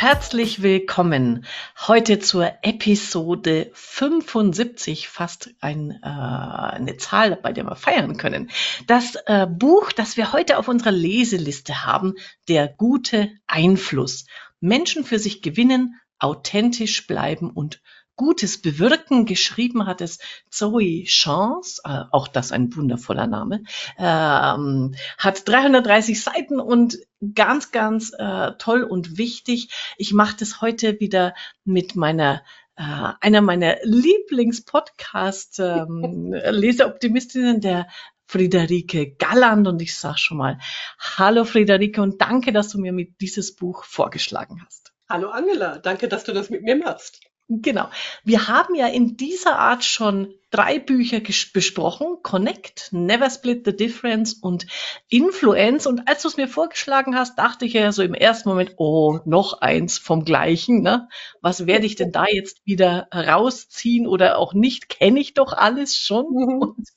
Herzlich willkommen heute zur Episode 75, fast ein, äh, eine Zahl, bei der wir feiern können. Das äh, Buch, das wir heute auf unserer Leseliste haben, Der gute Einfluss. Menschen für sich gewinnen, authentisch bleiben und Gutes bewirken. Geschrieben hat es Zoe Chance, äh, auch das ein wundervoller Name, ähm, hat 330 Seiten und ganz, ganz äh, toll und wichtig. Ich mache das heute wieder mit meiner äh, einer meiner Lieblingspodcast ähm, der Friederike Galland und ich sage schon mal Hallo Friederike und danke, dass du mir mit dieses Buch vorgeschlagen hast. Hallo Angela, danke, dass du das mit mir machst. Genau. Wir haben ja in dieser Art schon drei Bücher besprochen. Connect, Never Split the Difference und Influence. Und als du es mir vorgeschlagen hast, dachte ich ja so im ersten Moment, oh, noch eins vom gleichen. Ne? Was werde ich denn da jetzt wieder rausziehen oder auch nicht? Kenne ich doch alles schon. Mhm. Und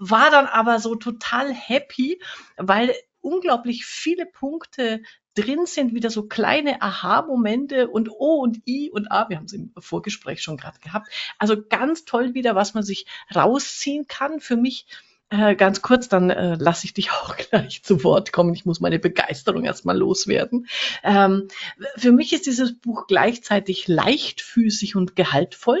war dann aber so total happy, weil unglaublich viele Punkte drin sind wieder so kleine Aha-Momente und O und I und A. Wir haben es im Vorgespräch schon gerade gehabt. Also ganz toll wieder, was man sich rausziehen kann. Für mich äh, ganz kurz, dann äh, lasse ich dich auch gleich zu Wort kommen. Ich muss meine Begeisterung erstmal loswerden. Ähm, für mich ist dieses Buch gleichzeitig leichtfüßig und gehaltvoll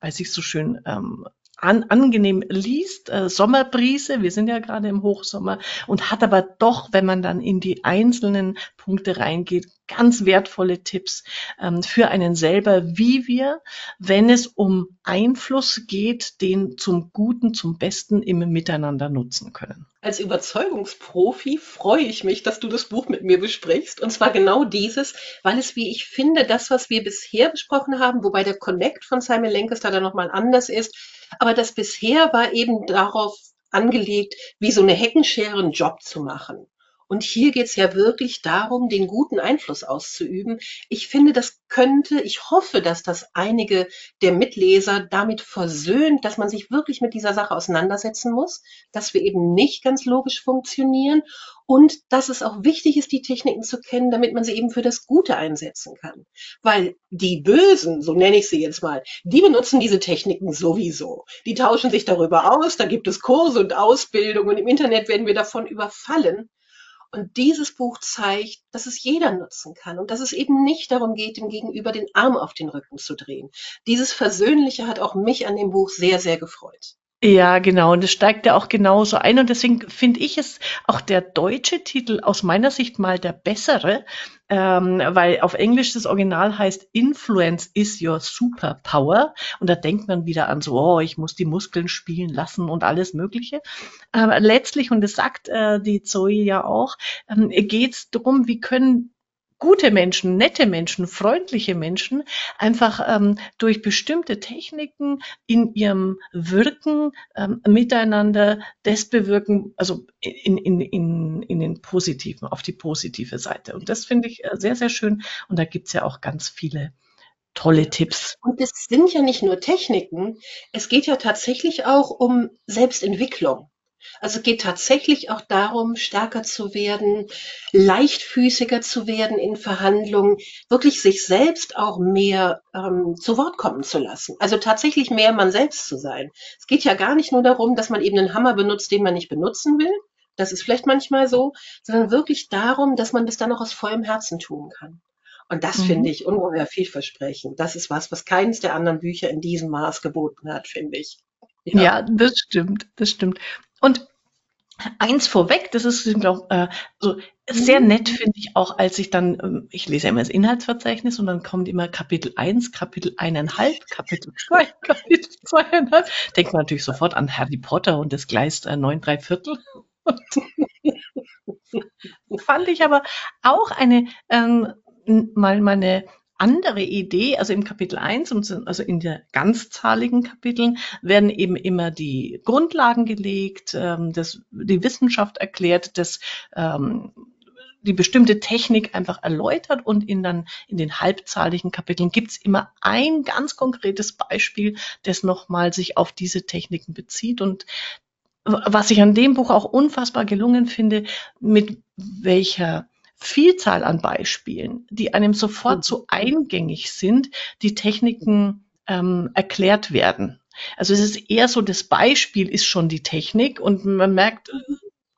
weil sich so schön ähm, an, angenehm liest, äh, Sommerbrise, wir sind ja gerade im Hochsommer, und hat aber doch, wenn man dann in die einzelnen Punkte reingeht, ganz wertvolle Tipps ähm, für einen selber, wie wir, wenn es um Einfluss geht, den zum Guten, zum Besten im Miteinander nutzen können. Als Überzeugungsprofi freue ich mich, dass du das Buch mit mir besprichst. Und zwar genau dieses, weil es, wie ich finde, das, was wir bisher besprochen haben, wobei der Connect von Simon Lancaster da nochmal anders ist, aber das bisher war eben darauf angelegt, wie so eine Heckenschere einen Job zu machen. Und hier geht es ja wirklich darum, den guten Einfluss auszuüben. Ich finde, das könnte, ich hoffe, dass das einige der Mitleser damit versöhnt, dass man sich wirklich mit dieser Sache auseinandersetzen muss, dass wir eben nicht ganz logisch funktionieren und dass es auch wichtig ist, die Techniken zu kennen, damit man sie eben für das Gute einsetzen kann. Weil die Bösen, so nenne ich sie jetzt mal, die benutzen diese Techniken sowieso. Die tauschen sich darüber aus, da gibt es Kurse und Ausbildung und im Internet werden wir davon überfallen. Und dieses Buch zeigt, dass es jeder nutzen kann und dass es eben nicht darum geht, dem Gegenüber den Arm auf den Rücken zu drehen. Dieses Versöhnliche hat auch mich an dem Buch sehr, sehr gefreut. Ja, genau. Und es steigt ja auch genauso ein. Und deswegen finde ich es auch der deutsche Titel aus meiner Sicht mal der bessere, ähm, weil auf Englisch das Original heißt Influence is your superpower. Und da denkt man wieder an so, oh, ich muss die Muskeln spielen lassen und alles Mögliche. Aber letztlich, und das sagt äh, die Zoe ja auch, ähm, geht es darum, wie können gute Menschen, nette Menschen, freundliche Menschen einfach ähm, durch bestimmte Techniken in ihrem Wirken ähm, miteinander das bewirken, also in, in, in, in den positiven, auf die positive Seite. Und das finde ich äh, sehr, sehr schön. Und da gibt's ja auch ganz viele tolle Tipps. Und es sind ja nicht nur Techniken, es geht ja tatsächlich auch um Selbstentwicklung. Also geht tatsächlich auch darum, stärker zu werden, leichtfüßiger zu werden in Verhandlungen, wirklich sich selbst auch mehr ähm, zu Wort kommen zu lassen. Also tatsächlich mehr man selbst zu sein. Es geht ja gar nicht nur darum, dass man eben einen Hammer benutzt, den man nicht benutzen will. Das ist vielleicht manchmal so, sondern wirklich darum, dass man das dann auch aus vollem Herzen tun kann. Und das mhm. finde ich ungeheuer vielversprechend. Das ist was, was keines der anderen Bücher in diesem Maß geboten hat, finde ich. Ja. ja, das stimmt, das stimmt. Und eins vorweg, das ist, glaube äh, so sehr nett finde ich auch, als ich dann, ähm, ich lese immer das Inhaltsverzeichnis und dann kommt immer Kapitel 1, Kapitel eineinhalb, Kapitel 2, Kapitel zweieinhalb. Denkt man natürlich sofort an Harry Potter und das Gleis äh, 9, 3 Viertel. fand ich aber auch eine, ähm, mal meine andere Idee, also im Kapitel 1, also in der ganzzahligen Kapiteln, werden eben immer die Grundlagen gelegt, ähm, das, die Wissenschaft erklärt, das, ähm, die bestimmte Technik einfach erläutert und in dann in den halbzahligen Kapiteln gibt's immer ein ganz konkretes Beispiel, das nochmal sich auf diese Techniken bezieht und was ich an dem Buch auch unfassbar gelungen finde, mit welcher Vielzahl an Beispielen, die einem sofort so eingängig sind, die Techniken ähm, erklärt werden. Also es ist eher so, das Beispiel ist schon die Technik und man merkt,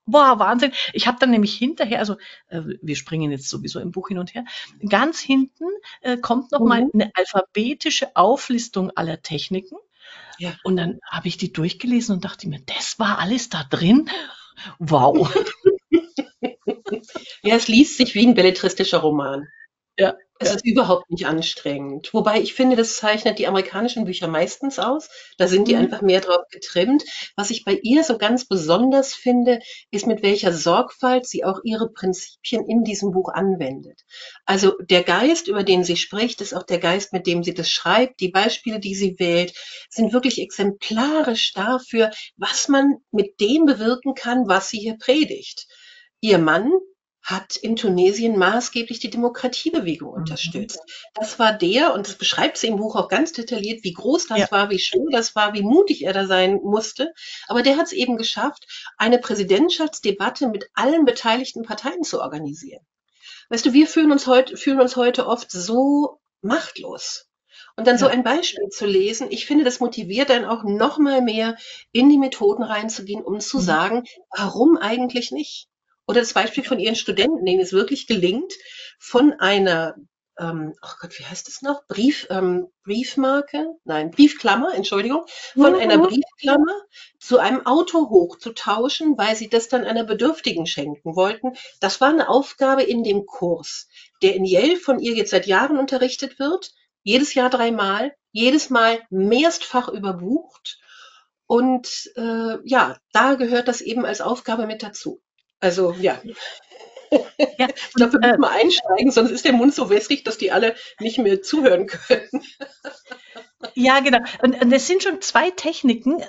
Boah, Wahnsinn. Ich habe dann nämlich hinterher, also äh, wir springen jetzt sowieso im Buch hin und her, ganz hinten äh, kommt noch mhm. eine alphabetische Auflistung aller Techniken. Ja. Und dann habe ich die durchgelesen und dachte mir, das war alles da drin. Wow. ja, es liest sich wie ein belletristischer Roman. Ja. Es ist überhaupt nicht anstrengend. Wobei ich finde, das zeichnet die amerikanischen Bücher meistens aus. Da sind die mhm. einfach mehr drauf getrimmt. Was ich bei ihr so ganz besonders finde, ist, mit welcher Sorgfalt sie auch ihre Prinzipien in diesem Buch anwendet. Also der Geist, über den sie spricht, ist auch der Geist, mit dem sie das schreibt. Die Beispiele, die sie wählt, sind wirklich exemplarisch dafür, was man mit dem bewirken kann, was sie hier predigt. Ihr Mann hat in Tunesien maßgeblich die Demokratiebewegung mhm. unterstützt. Das war der, und das beschreibt sie im Buch auch ganz detailliert, wie groß das ja. war, wie schwer das war, wie mutig er da sein musste. Aber der hat es eben geschafft, eine Präsidentschaftsdebatte mit allen beteiligten Parteien zu organisieren. Weißt du, wir fühlen uns heute, fühlen uns heute oft so machtlos. Und dann ja. so ein Beispiel zu lesen, ich finde, das motiviert dann auch noch mal mehr in die Methoden reinzugehen, um zu mhm. sagen, warum eigentlich nicht? Oder das Beispiel von ihren Studenten, denen es wirklich gelingt, von einer, ähm, oh Gott, wie heißt es noch? Brief, ähm, Briefmarke? Nein, Briefklammer, Entschuldigung, von mhm. einer Briefklammer zu einem Auto hochzutauschen, weil sie das dann einer Bedürftigen schenken wollten. Das war eine Aufgabe in dem Kurs, der in Yale von ihr jetzt seit Jahren unterrichtet wird. Jedes Jahr dreimal, jedes Mal mehrfach überbucht. Und äh, ja, da gehört das eben als Aufgabe mit dazu. Also ja. Ja, glaube, wir müssen äh, mal einsteigen, sonst ist der Mund so wässrig, dass die alle nicht mehr zuhören können. Ja, genau. Und, und es sind schon zwei Techniken,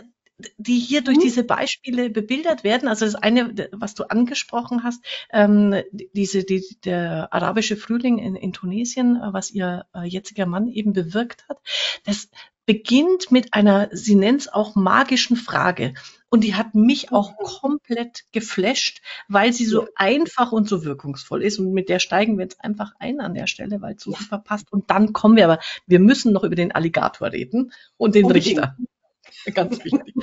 die hier durch mhm. diese Beispiele bebildert werden. Also das eine, was du angesprochen hast, ähm, diese, die, der arabische Frühling in, in Tunesien, was ihr äh, jetziger Mann eben bewirkt hat, das beginnt mit einer, sie nennt es auch magischen Frage. Und die hat mich auch mhm. komplett geflasht, weil sie so einfach und so wirkungsvoll ist. Und mit der steigen wir jetzt einfach ein an der Stelle, weil es so super passt. Und dann kommen wir aber, wir müssen noch über den Alligator reden und den Richter. Ganz wichtig.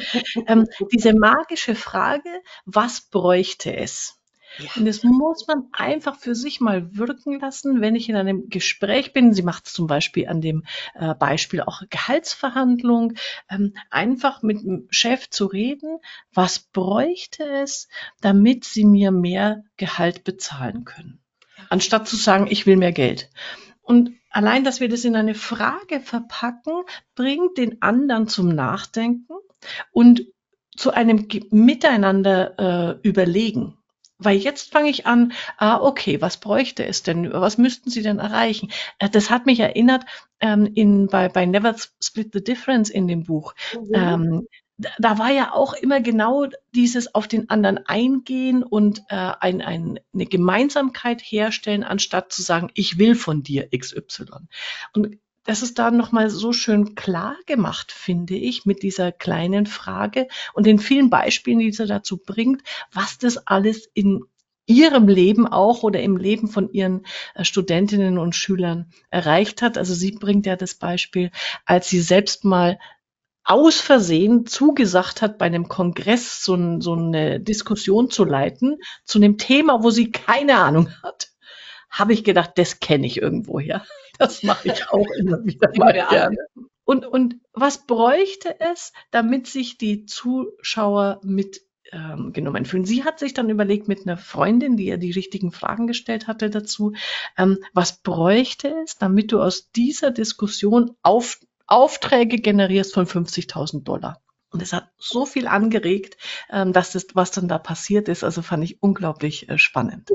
ähm, diese magische Frage, was bräuchte es? Ja. Und das muss man einfach für sich mal wirken lassen, wenn ich in einem Gespräch bin. Sie macht es zum Beispiel an dem äh, Beispiel auch Gehaltsverhandlung, ähm, einfach mit dem Chef zu reden, was bräuchte es, damit sie mir mehr Gehalt bezahlen können. Anstatt zu sagen, ich will mehr Geld. Und allein, dass wir das in eine Frage verpacken, bringt den anderen zum Nachdenken und zu einem Miteinander äh, überlegen. Weil jetzt fange ich an, ah, okay, was bräuchte es denn? Was müssten Sie denn erreichen? Äh, das hat mich erinnert ähm, in, bei, bei Never Split the Difference in dem Buch. Mhm. Ähm, da war ja auch immer genau dieses auf den anderen eingehen und äh, ein, ein, eine Gemeinsamkeit herstellen, anstatt zu sagen, ich will von dir XY. Und das ist da nochmal so schön klar gemacht, finde ich, mit dieser kleinen Frage und den vielen Beispielen, die sie dazu bringt, was das alles in ihrem Leben auch oder im Leben von ihren äh, Studentinnen und Schülern erreicht hat. Also sie bringt ja das Beispiel, als sie selbst mal aus Versehen zugesagt hat, bei einem Kongress so, so eine Diskussion zu leiten zu einem Thema, wo sie keine Ahnung hat, habe ich gedacht, das kenne ich irgendwoher. Das mache ich auch immer wieder mal gerne. Und, und was bräuchte es, damit sich die Zuschauer mit ähm, genommen fühlen. Sie hat sich dann überlegt mit einer Freundin, die ihr die richtigen Fragen gestellt hatte dazu, ähm, was bräuchte es, damit du aus dieser Diskussion auf, Aufträge generierst von 50.000 Dollar. Und es hat so viel angeregt, ähm, dass das, was dann da passiert ist, also fand ich unglaublich äh, spannend.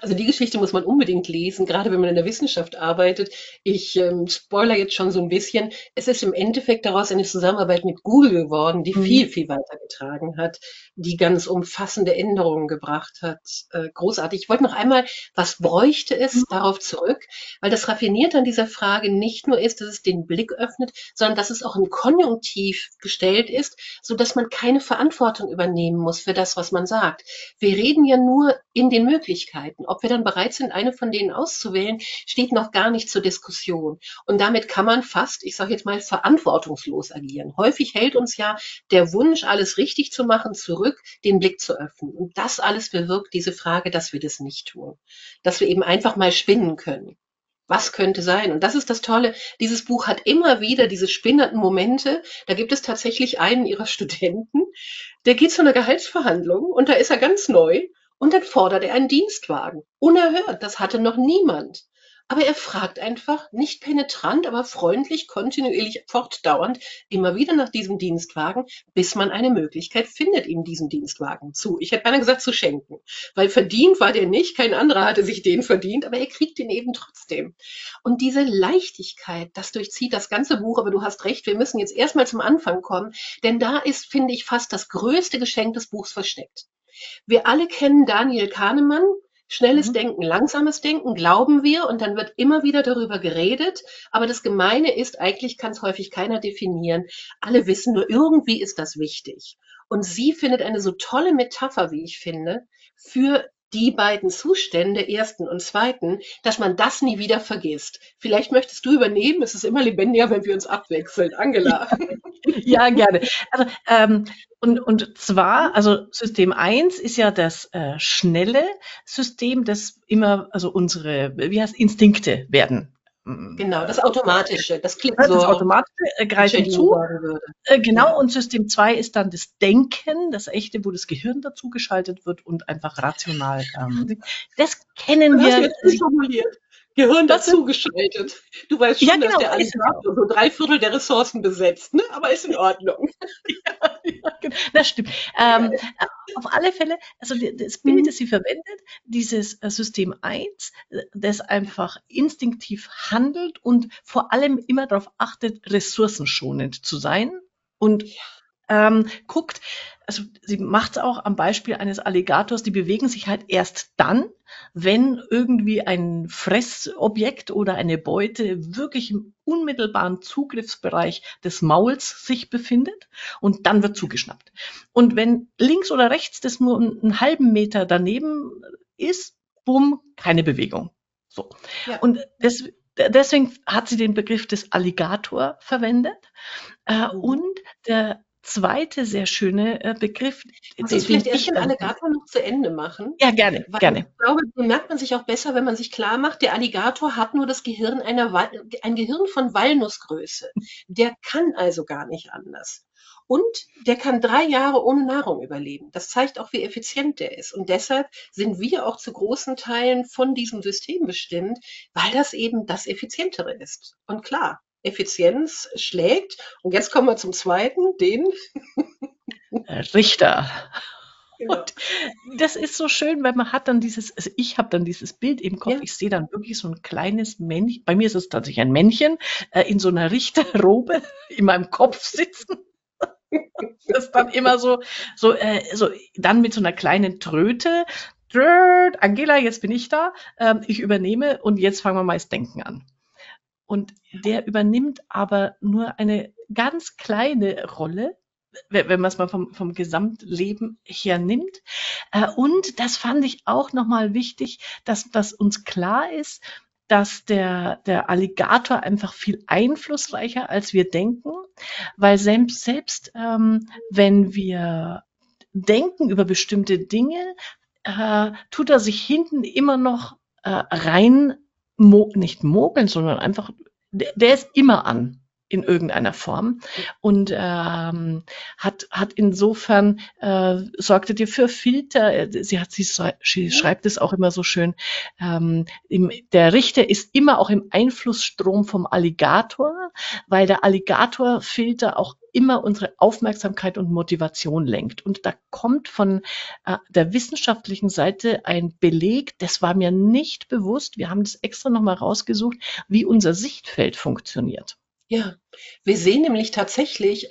Also die Geschichte muss man unbedingt lesen, gerade wenn man in der Wissenschaft arbeitet. Ich ähm, spoiler jetzt schon so ein bisschen. Es ist im Endeffekt daraus eine Zusammenarbeit mit Google geworden, die mhm. viel, viel weitergetragen hat, die ganz umfassende Änderungen gebracht hat. Äh, großartig. Ich wollte noch einmal, was bräuchte es, mhm. darauf zurück, weil das Raffinierte an dieser Frage nicht nur ist, dass es den Blick öffnet, sondern dass es auch im Konjunktiv gestellt ist, so dass man keine Verantwortung übernehmen muss für das, was man sagt. Wir reden ja nur in den Möglichkeiten. Möglichkeiten. Ob wir dann bereit sind, eine von denen auszuwählen, steht noch gar nicht zur Diskussion. Und damit kann man fast, ich sage jetzt mal, verantwortungslos agieren. Häufig hält uns ja der Wunsch, alles richtig zu machen, zurück, den Blick zu öffnen. Und das alles bewirkt diese Frage, dass wir das nicht tun. Dass wir eben einfach mal spinnen können was könnte sein? Und das ist das Tolle. Dieses Buch hat immer wieder diese spinnenden Momente. Da gibt es tatsächlich einen ihrer Studenten, der geht zu einer Gehaltsverhandlung und da ist er ganz neu und dann fordert er einen Dienstwagen. Unerhört. Das hatte noch niemand. Aber er fragt einfach nicht penetrant, aber freundlich, kontinuierlich, fortdauernd immer wieder nach diesem Dienstwagen, bis man eine Möglichkeit findet, ihm diesen Dienstwagen zu. Ich hätte beinahe gesagt, zu schenken. Weil verdient war der nicht, kein anderer hatte sich den verdient, aber er kriegt den eben trotzdem. Und diese Leichtigkeit, das durchzieht das ganze Buch, aber du hast recht, wir müssen jetzt erstmal zum Anfang kommen, denn da ist, finde ich, fast das größte Geschenk des Buchs versteckt. Wir alle kennen Daniel Kahnemann, Schnelles mhm. Denken, langsames Denken, glauben wir und dann wird immer wieder darüber geredet. Aber das Gemeine ist, eigentlich kann es häufig keiner definieren. Alle wissen nur, irgendwie ist das wichtig. Und sie findet eine so tolle Metapher, wie ich finde, für die beiden Zustände, ersten und zweiten, dass man das nie wieder vergisst. Vielleicht möchtest du übernehmen, es ist immer lebendiger, wenn wir uns abwechseln. Angela. ja, gerne. Also, ähm, und, und zwar, also System 1 ist ja das äh, schnelle System, das immer, also unsere, wie heißt Instinkte werden Genau, das Automatische, das klingt so. Das Automatische äh, greifen zu. Äh, genau, ja. und System 2 ist dann das Denken, das echte, wo das Gehirn dazugeschaltet wird und einfach rational. Ähm, das kennen wir. Jetzt formuliert. Gehirn dazu geschaltet. Du weißt schon, ja, genau, dass der Alligator so drei Viertel der Ressourcen besetzt, ne? aber ist in Ordnung. ja, ja, genau. Das stimmt. Ähm, auf alle Fälle, also das Bild, mhm. das sie verwendet, dieses äh, System 1, äh, das einfach instinktiv handelt und vor allem immer darauf achtet, ressourcenschonend zu sein und ähm, guckt, also sie macht es auch am Beispiel eines Alligators, die bewegen sich halt erst dann, wenn irgendwie ein Fressobjekt oder eine Beute wirklich im unmittelbaren Zugriffsbereich des Mauls sich befindet und dann wird zugeschnappt. Und wenn links oder rechts das nur einen halben Meter daneben ist, bumm, keine Bewegung. So. Ja. Und das, deswegen hat sie den Begriff des Alligator verwendet. Äh, mhm. und der zweite sehr schöne äh, Begriff. Kannst du vielleicht erst den Alligator noch zu Ende machen? Ja, gerne, Weil gerne. Ich glaube, den merkt man sich auch besser, wenn man sich klar macht, der Alligator hat nur das Gehirn einer, ein Gehirn von Walnussgröße. Der kann also gar nicht anders. Und der kann drei Jahre ohne Nahrung überleben. Das zeigt auch, wie effizient der ist. Und deshalb sind wir auch zu großen Teilen von diesem System bestimmt, weil das eben das Effizientere ist. Und klar, Effizienz schlägt. Und jetzt kommen wir zum zweiten, den Richter. Genau. Und das ist so schön, weil man hat dann dieses, also ich habe dann dieses Bild im Kopf, ja. ich sehe dann wirklich so ein kleines Männchen, bei mir ist es tatsächlich ein Männchen, äh, in so einer Richterrobe in meinem Kopf sitzen. das dann immer so, so, äh, so, dann mit so einer kleinen Tröte. Angela, jetzt bin ich da, ähm, ich übernehme und jetzt fangen wir mal das Denken an. Und der übernimmt aber nur eine ganz kleine Rolle, wenn man es mal vom, vom Gesamtleben her nimmt. Äh, und das fand ich auch nochmal wichtig, dass, dass uns klar ist, dass der, der Alligator einfach viel einflussreicher als wir denken, weil selbst, selbst ähm, wenn wir denken über bestimmte Dinge, äh, tut er sich hinten immer noch äh, rein mo nicht mogeln, sondern einfach, der, der ist immer an in irgendeiner Form und ähm, hat hat insofern äh, sorgte dir für Filter. Sie hat sie, sie schreibt es auch immer so schön. Ähm, im, der Richter ist immer auch im Einflussstrom vom Alligator, weil der Alligatorfilter auch immer unsere Aufmerksamkeit und Motivation lenkt. Und da kommt von äh, der wissenschaftlichen Seite ein Beleg, das war mir nicht bewusst. Wir haben das extra nochmal rausgesucht, wie unser Sichtfeld funktioniert. Ja, wir sehen nämlich tatsächlich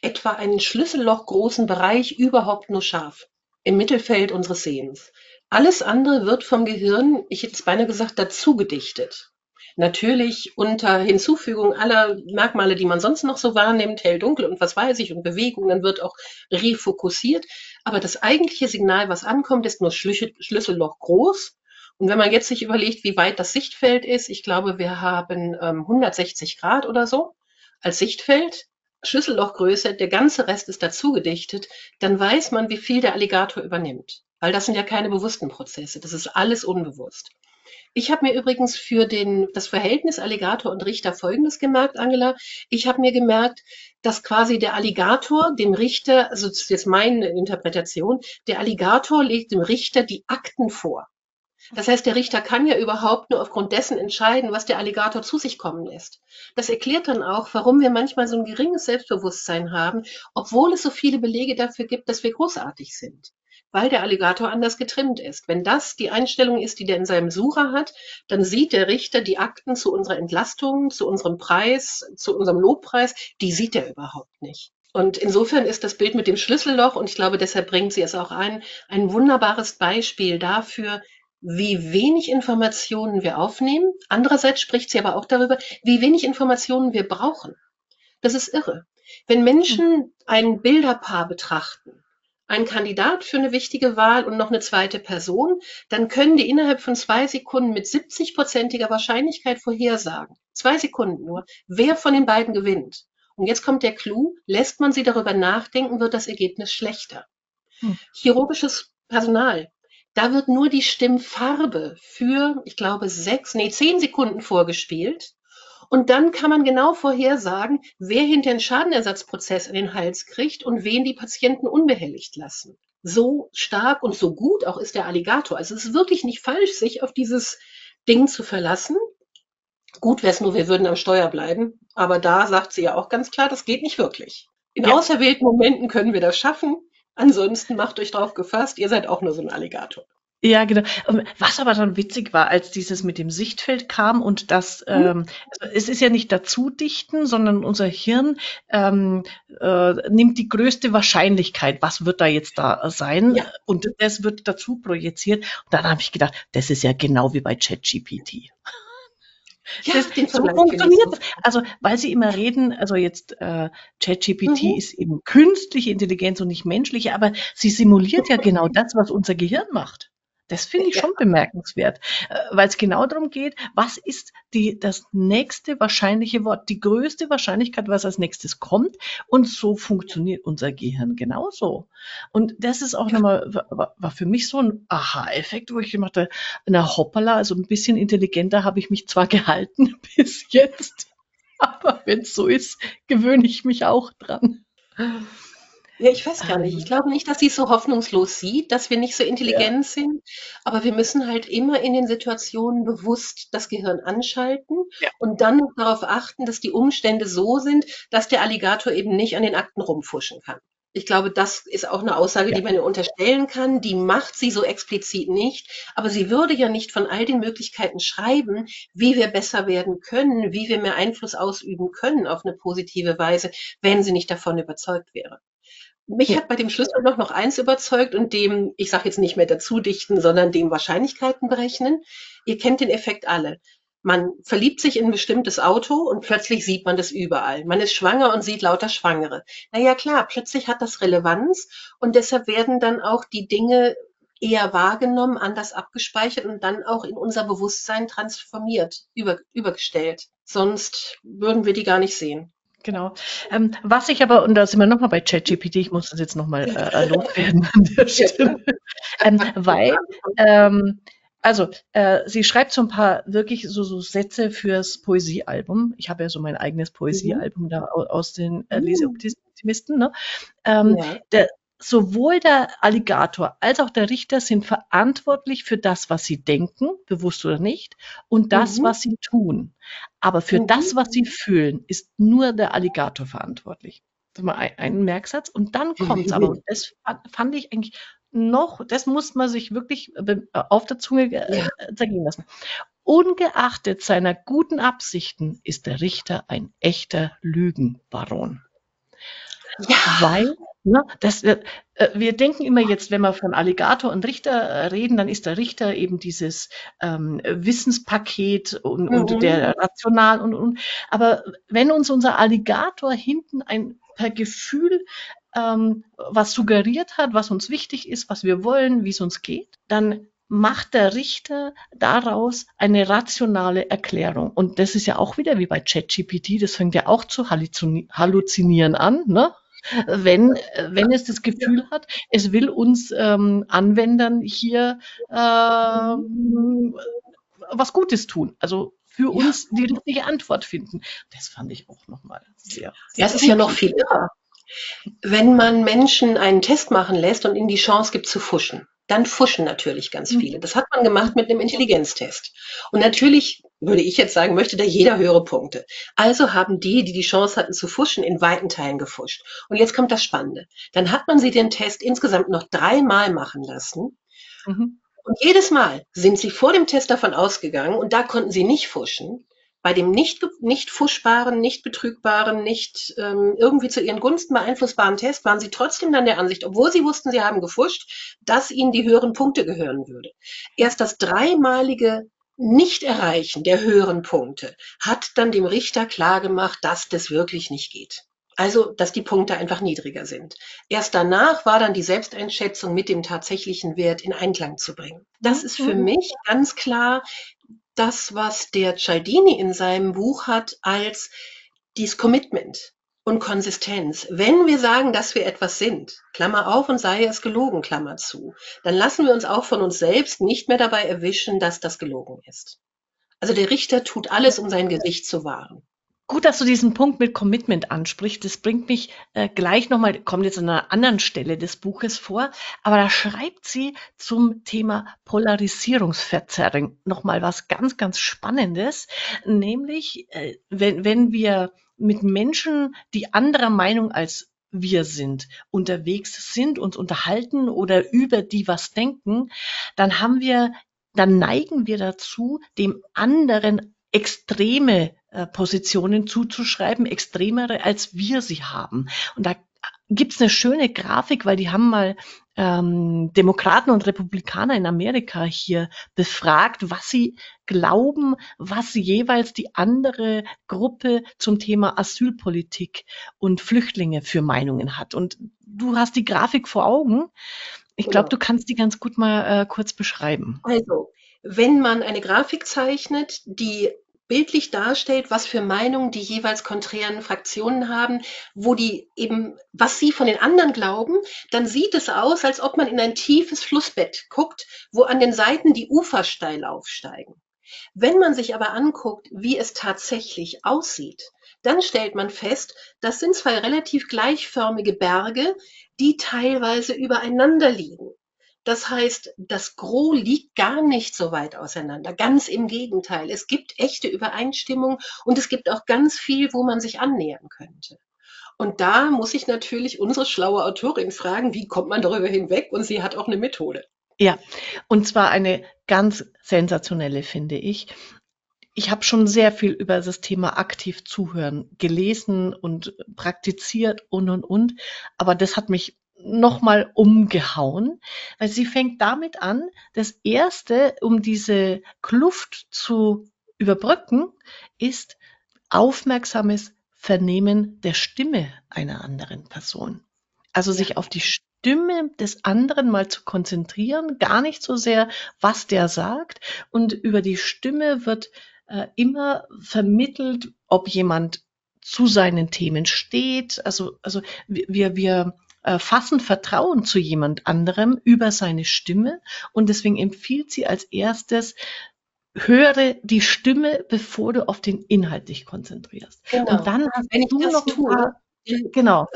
etwa einen schlüssellochgroßen Bereich überhaupt nur scharf im Mittelfeld unseres Sehens. Alles andere wird vom Gehirn, ich hätte es beinahe gesagt, dazu gedichtet. Natürlich unter Hinzufügung aller Merkmale, die man sonst noch so wahrnimmt, hell, dunkel und was weiß ich und Bewegung, dann wird auch refokussiert. Aber das eigentliche Signal, was ankommt, ist nur Schlüsselloch groß Und wenn man jetzt sich überlegt, wie weit das Sichtfeld ist, ich glaube, wir haben ähm, 160 Grad oder so als Sichtfeld, Schlüssellochgröße, der ganze Rest ist dazu gedichtet, dann weiß man, wie viel der Alligator übernimmt. Weil das sind ja keine bewussten Prozesse, das ist alles unbewusst. Ich habe mir übrigens für den, das Verhältnis Alligator und Richter Folgendes gemerkt, Angela. Ich habe mir gemerkt, dass quasi der Alligator dem Richter, also das ist jetzt meine Interpretation, der Alligator legt dem Richter die Akten vor. Das heißt, der Richter kann ja überhaupt nur aufgrund dessen entscheiden, was der Alligator zu sich kommen lässt. Das erklärt dann auch, warum wir manchmal so ein geringes Selbstbewusstsein haben, obwohl es so viele Belege dafür gibt, dass wir großartig sind weil der Alligator anders getrimmt ist. Wenn das die Einstellung ist, die der in seinem Sucher hat, dann sieht der Richter die Akten zu unserer Entlastung, zu unserem Preis, zu unserem Lobpreis, die sieht er überhaupt nicht. Und insofern ist das Bild mit dem Schlüsselloch, und ich glaube, deshalb bringt sie es auch ein, ein wunderbares Beispiel dafür, wie wenig Informationen wir aufnehmen. Andererseits spricht sie aber auch darüber, wie wenig Informationen wir brauchen. Das ist irre. Wenn Menschen ein Bilderpaar betrachten, ein Kandidat für eine wichtige Wahl und noch eine zweite Person, dann können die innerhalb von zwei Sekunden mit 70-prozentiger Wahrscheinlichkeit vorhersagen, zwei Sekunden nur, wer von den beiden gewinnt. Und jetzt kommt der Clou, lässt man sie darüber nachdenken, wird das Ergebnis schlechter. Hm. Chirurgisches Personal. Da wird nur die Stimmfarbe für, ich glaube, sechs, nee, zehn Sekunden vorgespielt. Und dann kann man genau vorhersagen, wer hinter den Schadenersatzprozess in den Hals kriegt und wen die Patienten unbehelligt lassen. So stark und so gut auch ist der Alligator. Also es ist wirklich nicht falsch, sich auf dieses Ding zu verlassen. Gut wäre es nur, wir würden am Steuer bleiben. Aber da sagt sie ja auch ganz klar, das geht nicht wirklich. In ja. auserwählten Momenten können wir das schaffen. Ansonsten macht euch drauf gefasst, ihr seid auch nur so ein Alligator. Ja, genau. Ähm, was aber dann witzig war, als dieses mit dem Sichtfeld kam und das, mhm. ähm, also es ist ja nicht dazu dichten, sondern unser Hirn ähm, äh, nimmt die größte Wahrscheinlichkeit, was wird da jetzt da sein ja. und das wird dazu projiziert. Und dann habe ich gedacht, das ist ja genau wie bei ChatGPT. Ja, das, so funktioniert das. Also, weil sie immer reden, also jetzt äh, ChatGPT mhm. ist eben künstliche Intelligenz und nicht menschliche, aber sie simuliert ja genau das, was unser Gehirn macht. Das finde ich schon bemerkenswert, äh, weil es genau darum geht, was ist die, das nächste wahrscheinliche Wort, die größte Wahrscheinlichkeit, was als nächstes kommt. Und so funktioniert unser Gehirn genauso. Und das ist auch nochmal, war, war für mich so ein Aha-Effekt, wo ich gemacht habe, na hoppala, also ein bisschen intelligenter habe ich mich zwar gehalten bis jetzt, aber wenn es so ist, gewöhne ich mich auch dran. Ja, ich weiß gar nicht. Ich ähm. glaube nicht, dass sie es so hoffnungslos sieht, dass wir nicht so intelligent ja. sind, aber wir müssen halt immer in den Situationen bewusst das Gehirn anschalten ja. und dann darauf achten, dass die Umstände so sind, dass der Alligator eben nicht an den Akten rumfuschen kann. Ich glaube, das ist auch eine Aussage, ja. die man ihr unterstellen kann. Die macht sie so explizit nicht. Aber sie würde ja nicht von all den Möglichkeiten schreiben, wie wir besser werden können, wie wir mehr Einfluss ausüben können auf eine positive Weise, wenn sie nicht davon überzeugt wäre. Mich hat bei dem Schlüssel noch, noch eins überzeugt und dem, ich sage jetzt nicht mehr dazu dichten, sondern dem Wahrscheinlichkeiten berechnen. Ihr kennt den Effekt alle. Man verliebt sich in ein bestimmtes Auto und plötzlich sieht man das überall. Man ist schwanger und sieht lauter Schwangere. Naja, klar, plötzlich hat das Relevanz und deshalb werden dann auch die Dinge eher wahrgenommen, anders abgespeichert und dann auch in unser Bewusstsein transformiert, über, übergestellt. Sonst würden wir die gar nicht sehen. Genau. Ähm, was ich aber, und da sind wir nochmal bei ChatGPT, ich muss das jetzt nochmal äh, loswerden an der Stelle, ähm, weil, ähm, also, äh, sie schreibt so ein paar wirklich so, so Sätze fürs Poesiealbum. Ich habe ja so mein eigenes Poesiealbum mhm. da aus den äh, Leseoptimisten. Ne? Ähm, ja. der, sowohl der Alligator als auch der Richter sind verantwortlich für das, was sie denken, bewusst oder nicht, und das, mhm. was sie tun. Aber für mhm. das, was sie fühlen, ist nur der Alligator verantwortlich. Das ist mal ein, ein Merksatz. Und dann kommt's mhm. aber, und das fand ich eigentlich noch, das muss man sich wirklich äh, auf der Zunge äh, ja. zergehen lassen. Ungeachtet seiner guten Absichten ist der Richter ein echter Lügenbaron. Ja. Weil Ne? Das, äh, äh, wir denken immer jetzt, wenn wir von Alligator und Richter äh, reden, dann ist der Richter eben dieses ähm, Wissenspaket und, mhm. und der rational und, und. Aber wenn uns unser Alligator hinten ein per Gefühl ähm, was suggeriert hat, was uns wichtig ist, was wir wollen, wie es uns geht, dann macht der Richter daraus eine rationale Erklärung. Und das ist ja auch wieder wie bei ChatGPT, das fängt ja auch zu halluzinieren an, ne? Wenn, wenn es das Gefühl hat, es will uns ähm, Anwendern hier äh, was Gutes tun. Also für ja. uns die richtige Antwort finden. Das fand ich auch nochmal sehr. Ja, es ist ja noch viel irrer. Wenn man Menschen einen Test machen lässt und ihnen die Chance gibt zu fuschen dann fuschen natürlich ganz mhm. viele. Das hat man gemacht mit einem Intelligenztest. Und natürlich würde ich jetzt sagen, möchte da jeder höhere Punkte. Also haben die, die die Chance hatten zu fuschen, in weiten Teilen gefuscht. Und jetzt kommt das Spannende. Dann hat man sie den Test insgesamt noch dreimal machen lassen. Mhm. Und jedes Mal sind sie vor dem Test davon ausgegangen, und da konnten sie nicht fuschen, bei dem nicht, nicht fuschbaren, nicht betrügbaren, nicht ähm, irgendwie zu ihren Gunsten beeinflussbaren Test waren sie trotzdem dann der Ansicht, obwohl sie wussten, sie haben gefuscht, dass ihnen die höheren Punkte gehören würde. Erst das dreimalige Nicht-Erreichen der höheren Punkte hat dann dem Richter klargemacht, dass das wirklich nicht geht. Also, dass die Punkte einfach niedriger sind. Erst danach war dann die Selbsteinschätzung mit dem tatsächlichen Wert in Einklang zu bringen. Das ist für mhm. mich ganz klar das, was der Cialdini in seinem Buch hat, als dies Commitment und Konsistenz. Wenn wir sagen, dass wir etwas sind, Klammer auf und sei es gelogen, Klammer zu, dann lassen wir uns auch von uns selbst nicht mehr dabei erwischen, dass das gelogen ist. Also der Richter tut alles, um sein Gesicht zu wahren. Gut, dass du diesen Punkt mit Commitment ansprichst. Das bringt mich äh, gleich nochmal, kommt jetzt an einer anderen Stelle des Buches vor, aber da schreibt sie zum Thema Polarisierungsverzerrung nochmal was ganz, ganz Spannendes, nämlich äh, wenn, wenn wir mit Menschen, die anderer Meinung als wir sind, unterwegs sind, uns unterhalten oder über die was denken, dann haben wir, dann neigen wir dazu, dem anderen extreme äh, Positionen zuzuschreiben, extremere, als wir sie haben. Und da gibt's eine schöne Grafik, weil die haben mal ähm, Demokraten und Republikaner in Amerika hier befragt, was sie glauben, was jeweils die andere Gruppe zum Thema Asylpolitik und Flüchtlinge für Meinungen hat. Und du hast die Grafik vor Augen. Ich glaube, genau. du kannst die ganz gut mal äh, kurz beschreiben. Also, wenn man eine Grafik zeichnet, die bildlich darstellt, was für Meinungen die jeweils konträren Fraktionen haben, wo die eben, was sie von den anderen glauben, dann sieht es aus, als ob man in ein tiefes Flussbett guckt, wo an den Seiten die Ufer steil aufsteigen. Wenn man sich aber anguckt, wie es tatsächlich aussieht, dann stellt man fest, das sind zwei relativ gleichförmige Berge, die teilweise übereinander liegen. Das heißt, das Gros liegt gar nicht so weit auseinander. Ganz im Gegenteil. Es gibt echte Übereinstimmung und es gibt auch ganz viel, wo man sich annähern könnte. Und da muss ich natürlich unsere schlaue Autorin fragen, wie kommt man darüber hinweg? Und sie hat auch eine Methode. Ja, und zwar eine ganz sensationelle, finde ich. Ich habe schon sehr viel über das Thema aktiv zuhören gelesen und praktiziert und und und, aber das hat mich nochmal umgehauen, weil sie fängt damit an, das erste, um diese Kluft zu überbrücken, ist aufmerksames Vernehmen der Stimme einer anderen Person. Also sich auf die Stimme des anderen mal zu konzentrieren, gar nicht so sehr, was der sagt. Und über die Stimme wird äh, immer vermittelt, ob jemand zu seinen Themen steht. Also, also wir, wir fassen Vertrauen zu jemand anderem über seine Stimme und deswegen empfiehlt sie als erstes, höre die Stimme, bevor du auf den Inhalt dich konzentrierst. Genau. Und dann hast Wenn du noch tue, Genau.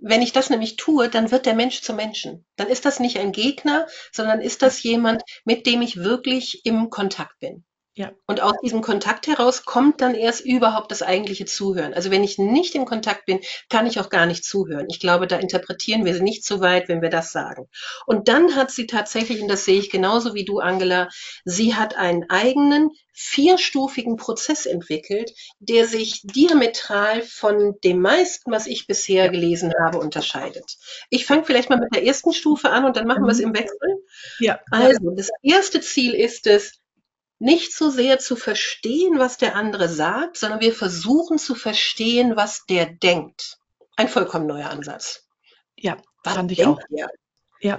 Wenn ich das nämlich tue, dann wird der Mensch zum Menschen. Dann ist das nicht ein Gegner, sondern ist das jemand, mit dem ich wirklich im Kontakt bin. Ja. Und aus diesem Kontakt heraus kommt dann erst überhaupt das eigentliche Zuhören. Also wenn ich nicht im Kontakt bin, kann ich auch gar nicht zuhören. Ich glaube, da interpretieren wir sie nicht so weit, wenn wir das sagen. Und dann hat sie tatsächlich, und das sehe ich genauso wie du, Angela, sie hat einen eigenen vierstufigen Prozess entwickelt, der sich diametral von dem meisten, was ich bisher gelesen habe, unterscheidet. Ich fange vielleicht mal mit der ersten Stufe an und dann machen wir es mhm. im Wechsel. Ja. Also, das erste Ziel ist es, nicht so sehr zu verstehen, was der andere sagt, sondern wir versuchen zu verstehen, was der denkt. Ein vollkommen neuer Ansatz. Ja, was fand ich auch. Der? Ja,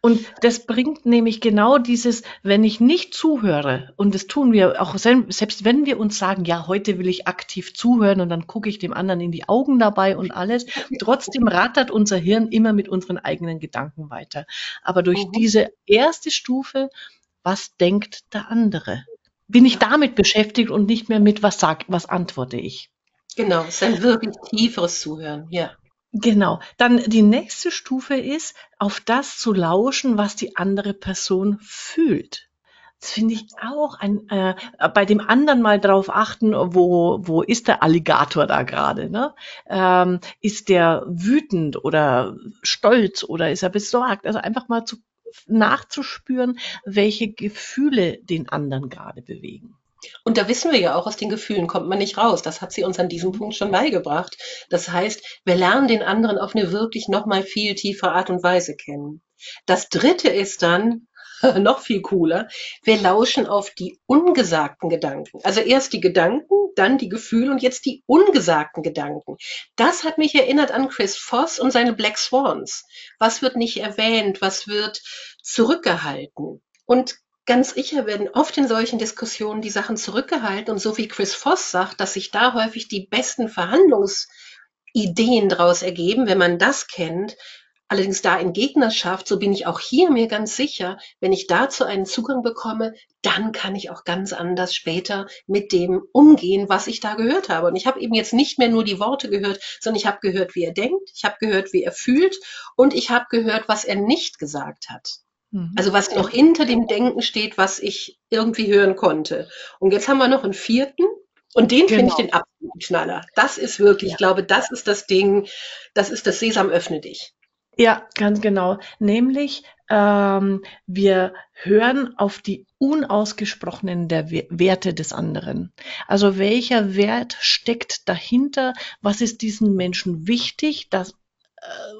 und das bringt nämlich genau dieses, wenn ich nicht zuhöre, und das tun wir auch selbst, wenn wir uns sagen, ja, heute will ich aktiv zuhören und dann gucke ich dem anderen in die Augen dabei und alles, trotzdem rattert unser Hirn immer mit unseren eigenen Gedanken weiter. Aber durch mhm. diese erste Stufe, was denkt der andere? Bin ich damit beschäftigt und nicht mehr mit, was sag, was antworte ich? Genau, es ist ein wirklich tieferes Zuhören, ja. Genau. Dann die nächste Stufe ist, auf das zu lauschen, was die andere Person fühlt. Das finde ich auch ein, äh, bei dem anderen mal drauf achten, wo, wo ist der Alligator da gerade? Ne? Ähm, ist der wütend oder stolz oder ist er besorgt? Also einfach mal zu, nachzuspüren, welche Gefühle den anderen gerade bewegen. Und da wissen wir ja auch, aus den Gefühlen kommt man nicht raus. Das hat sie uns an diesem Punkt schon beigebracht. Das heißt, wir lernen den anderen auf eine wirklich nochmal viel tiefere Art und Weise kennen. Das dritte ist dann, noch viel cooler, wir lauschen auf die ungesagten Gedanken. Also erst die Gedanken, dann die Gefühle und jetzt die ungesagten Gedanken. Das hat mich erinnert an Chris Voss und seine Black Swans. Was wird nicht erwähnt? Was wird zurückgehalten? Und ganz sicher werden oft in solchen Diskussionen die Sachen zurückgehalten und so wie Chris Voss sagt, dass sich da häufig die besten Verhandlungsideen daraus ergeben, wenn man das kennt. Allerdings da in Gegnerschaft, so bin ich auch hier mir ganz sicher, wenn ich dazu einen Zugang bekomme, dann kann ich auch ganz anders später mit dem umgehen, was ich da gehört habe. Und ich habe eben jetzt nicht mehr nur die Worte gehört, sondern ich habe gehört, wie er denkt, ich habe gehört, wie er fühlt und ich habe gehört, was er nicht gesagt hat. Mhm. Also was noch hinter dem Denken steht, was ich irgendwie hören konnte. Und jetzt haben wir noch einen vierten. Und den genau. finde ich den absoluten Knaller. Das ist wirklich, ja. ich glaube, das ist das Ding, das ist das Sesam öffne dich. Ja, ganz genau. Nämlich, ähm, wir hören auf die unausgesprochenen der Werte des anderen. Also welcher Wert steckt dahinter? Was ist diesen Menschen wichtig? Das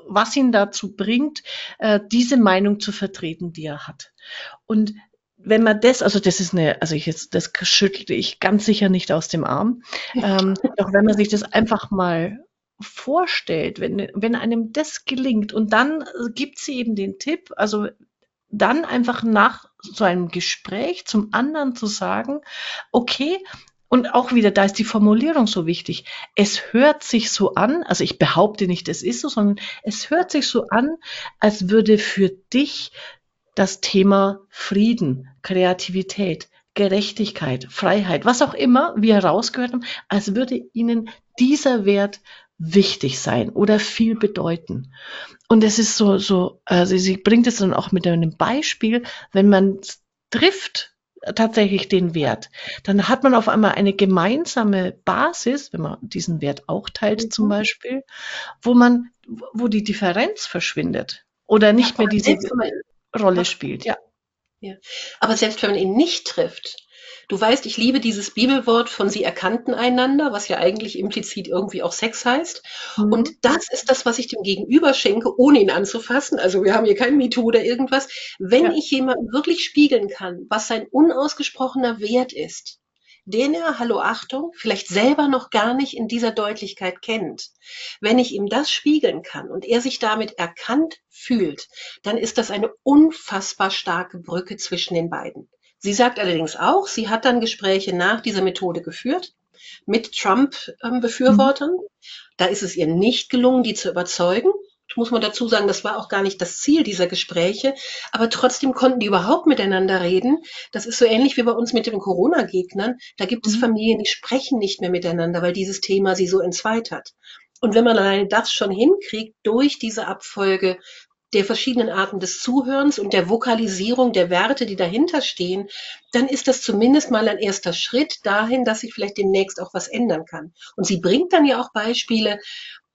was ihn dazu bringt, äh, diese Meinung zu vertreten, die er hat. Und wenn man das, also das ist eine, also ich jetzt, das schüttelte ich ganz sicher nicht aus dem Arm. Ähm, doch wenn man sich das einfach mal vorstellt, wenn, wenn einem das gelingt und dann gibt sie eben den Tipp, also dann einfach nach so einem Gespräch zum anderen zu sagen, okay, und auch wieder, da ist die Formulierung so wichtig. Es hört sich so an, also ich behaupte nicht, es ist so, sondern es hört sich so an, als würde für dich das Thema Frieden, Kreativität, Gerechtigkeit, Freiheit, was auch immer wir herausgehört haben, als würde ihnen dieser Wert wichtig sein oder viel bedeuten. Und es ist so, so, also sie bringt es dann auch mit einem Beispiel, wenn man trifft, tatsächlich den Wert. Dann hat man auf einmal eine gemeinsame Basis, wenn man diesen Wert auch teilt mhm. zum Beispiel, wo man, wo die Differenz verschwindet oder nicht ja, mehr diese Rolle spielt. Ja. ja. Aber selbst wenn man ihn nicht trifft, Du weißt, ich liebe dieses Bibelwort von sie erkannten einander, was ja eigentlich implizit irgendwie auch Sex heißt. Mhm. Und das ist das, was ich dem Gegenüber schenke, ohne ihn anzufassen. Also wir haben hier kein MeToo oder irgendwas. Wenn ja. ich jemanden wirklich spiegeln kann, was sein unausgesprochener Wert ist, den er, hallo Achtung, vielleicht selber noch gar nicht in dieser Deutlichkeit kennt. Wenn ich ihm das spiegeln kann und er sich damit erkannt fühlt, dann ist das eine unfassbar starke Brücke zwischen den beiden. Sie sagt allerdings auch, sie hat dann Gespräche nach dieser Methode geführt mit Trump-Befürwortern. Mhm. Da ist es ihr nicht gelungen, die zu überzeugen. Muss man dazu sagen, das war auch gar nicht das Ziel dieser Gespräche, aber trotzdem konnten die überhaupt miteinander reden. Das ist so ähnlich wie bei uns mit den Corona-Gegnern. Da gibt es mhm. Familien, die sprechen nicht mehr miteinander, weil dieses Thema sie so entzweit hat. Und wenn man alleine das schon hinkriegt, durch diese Abfolge der verschiedenen Arten des Zuhörens und der Vokalisierung der Werte, die dahinter stehen, dann ist das zumindest mal ein erster Schritt dahin, dass sich vielleicht demnächst auch was ändern kann. Und sie bringt dann ja auch Beispiele,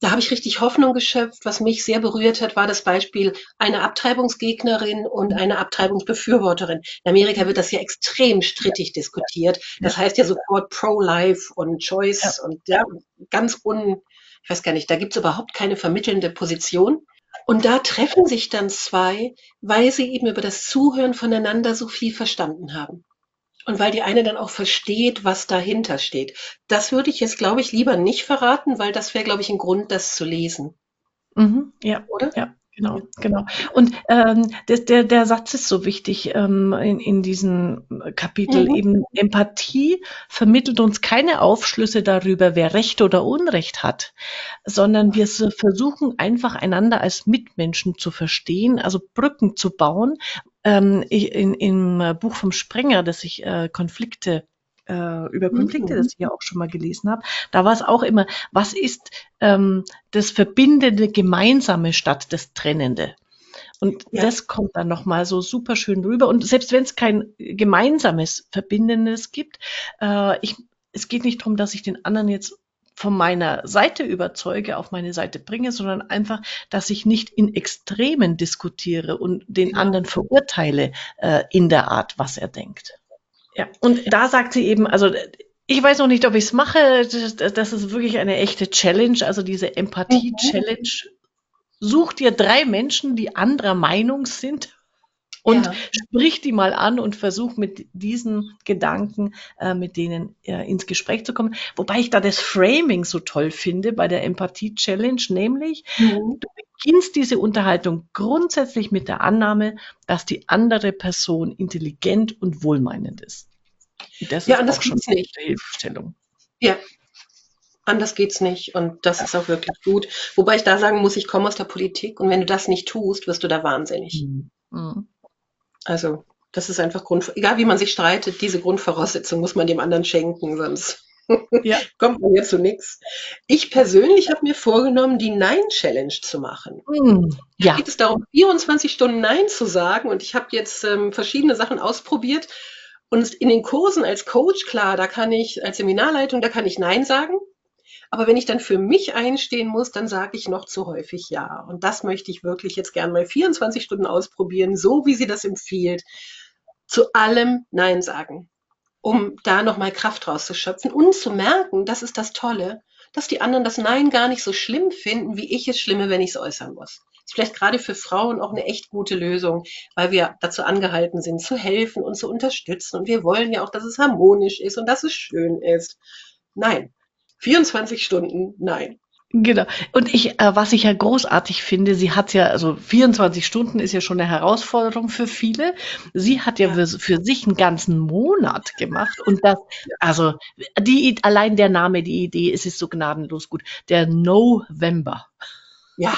da habe ich richtig Hoffnung geschöpft. Was mich sehr berührt hat, war das Beispiel einer Abtreibungsgegnerin und einer Abtreibungsbefürworterin. In Amerika wird das ja extrem strittig diskutiert. Das heißt ja sofort Pro-Life und Choice und ja, ganz un, ich weiß gar nicht, da gibt es überhaupt keine vermittelnde Position. Und da treffen sich dann zwei, weil sie eben über das Zuhören voneinander so viel verstanden haben. Und weil die eine dann auch versteht, was dahinter steht. Das würde ich jetzt, glaube ich, lieber nicht verraten, weil das wäre, glaube ich, ein Grund, das zu lesen. Mhm, ja, oder? Ja, Genau, genau. Und ähm, der, der, der Satz ist so wichtig ähm, in, in diesem Kapitel. Mhm. Eben Empathie vermittelt uns keine Aufschlüsse darüber, wer Recht oder Unrecht hat, sondern wir versuchen einfach einander als Mitmenschen zu verstehen, also Brücken zu bauen. Ähm, in, Im Buch vom Sprenger, das ich äh, Konflikte äh, über Konflikte, mhm. das ich ja auch schon mal gelesen habe, da war es auch immer, was ist ähm, das Verbindende Gemeinsame statt das Trennende? Und ja. das kommt dann nochmal so super schön rüber. Und selbst wenn es kein gemeinsames Verbindendes gibt, äh, ich, es geht nicht darum, dass ich den anderen jetzt von meiner Seite überzeuge, auf meine Seite bringe, sondern einfach, dass ich nicht in Extremen diskutiere und den anderen verurteile äh, in der Art, was er denkt. Ja, und da sagt sie eben, also ich weiß noch nicht, ob ich es mache. Das, das, ist wirklich eine echte Challenge, also diese Empathie-Challenge. Such dir drei Menschen, die anderer Meinung sind und ja. sprich die mal an und versuch mit diesen Gedanken äh, mit denen äh, ins Gespräch zu kommen. Wobei ich da das Framing so toll finde bei der Empathie-Challenge, nämlich mhm. du beginnst diese Unterhaltung grundsätzlich mit der Annahme, dass die andere Person intelligent und wohlmeinend ist. Das ja, ist anders auch schon eine Hilfestellung. Ja, anders geht's nicht. Und das ist auch wirklich gut. Wobei ich da sagen muss, ich komme aus der Politik und wenn du das nicht tust, wirst du da wahnsinnig. Mhm. mhm. Also, das ist einfach Grund, egal wie man sich streitet, diese Grundvoraussetzung muss man dem anderen schenken, sonst ja. kommt man hier zu nichts. Ich persönlich habe mir vorgenommen, die Nein-Challenge zu machen. Mm, ja. Da geht es darum, 24 Stunden Nein zu sagen und ich habe jetzt ähm, verschiedene Sachen ausprobiert und in den Kursen als Coach, klar, da kann ich, als Seminarleitung, da kann ich Nein sagen. Aber wenn ich dann für mich einstehen muss, dann sage ich noch zu häufig Ja. Und das möchte ich wirklich jetzt gern mal 24 Stunden ausprobieren, so wie sie das empfiehlt. Zu allem Nein sagen, um da nochmal Kraft rauszuschöpfen und zu merken, das ist das Tolle, dass die anderen das Nein gar nicht so schlimm finden, wie ich es schlimme, wenn ich es äußern muss. Ist vielleicht gerade für Frauen auch eine echt gute Lösung, weil wir dazu angehalten sind, zu helfen und zu unterstützen. Und wir wollen ja auch, dass es harmonisch ist und dass es schön ist. Nein, 24 Stunden, nein. Genau. Und ich, äh, was ich ja großartig finde, sie hat ja, also 24 Stunden ist ja schon eine Herausforderung für viele. Sie hat ja, ja. Für, für, sich einen ganzen Monat gemacht und das, also die, allein der Name, die Idee, es ist so gnadenlos gut. Der November. Ja,